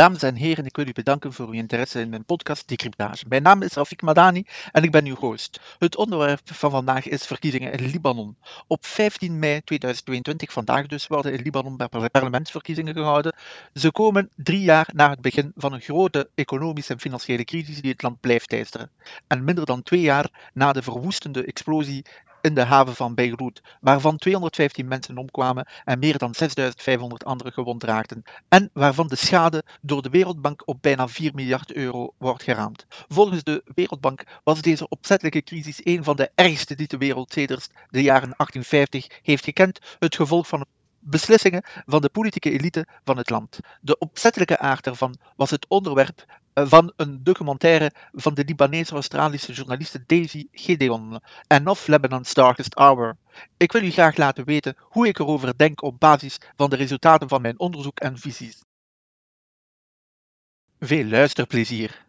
Dames en heren, ik wil u bedanken voor uw interesse in mijn podcast Decryptage. Mijn naam is Rafik Madani en ik ben uw host. Het onderwerp van vandaag is verkiezingen in Libanon. Op 15 mei 2022, vandaag dus, worden in Libanon parlementsverkiezingen gehouden. Ze komen drie jaar na het begin van een grote economische en financiële crisis die het land blijft teisteren. En minder dan twee jaar na de verwoestende explosie in de haven van Beirut, waarvan 215 mensen omkwamen en meer dan 6500 anderen gewond raakten, en waarvan de schade door de Wereldbank op bijna 4 miljard euro wordt geraamd. Volgens de Wereldbank was deze opzettelijke crisis een van de ergste die de wereld sedert de jaren 1850 heeft gekend, het gevolg van beslissingen van de politieke elite van het land. De opzettelijke aard ervan was het onderwerp eh, van een documentaire van de Libanese-Australische journaliste Daisy Gedeon, Enough Lebanon's Darkest Hour. Ik wil u graag laten weten hoe ik erover denk op basis van de resultaten van mijn onderzoek en visies. Veel luisterplezier!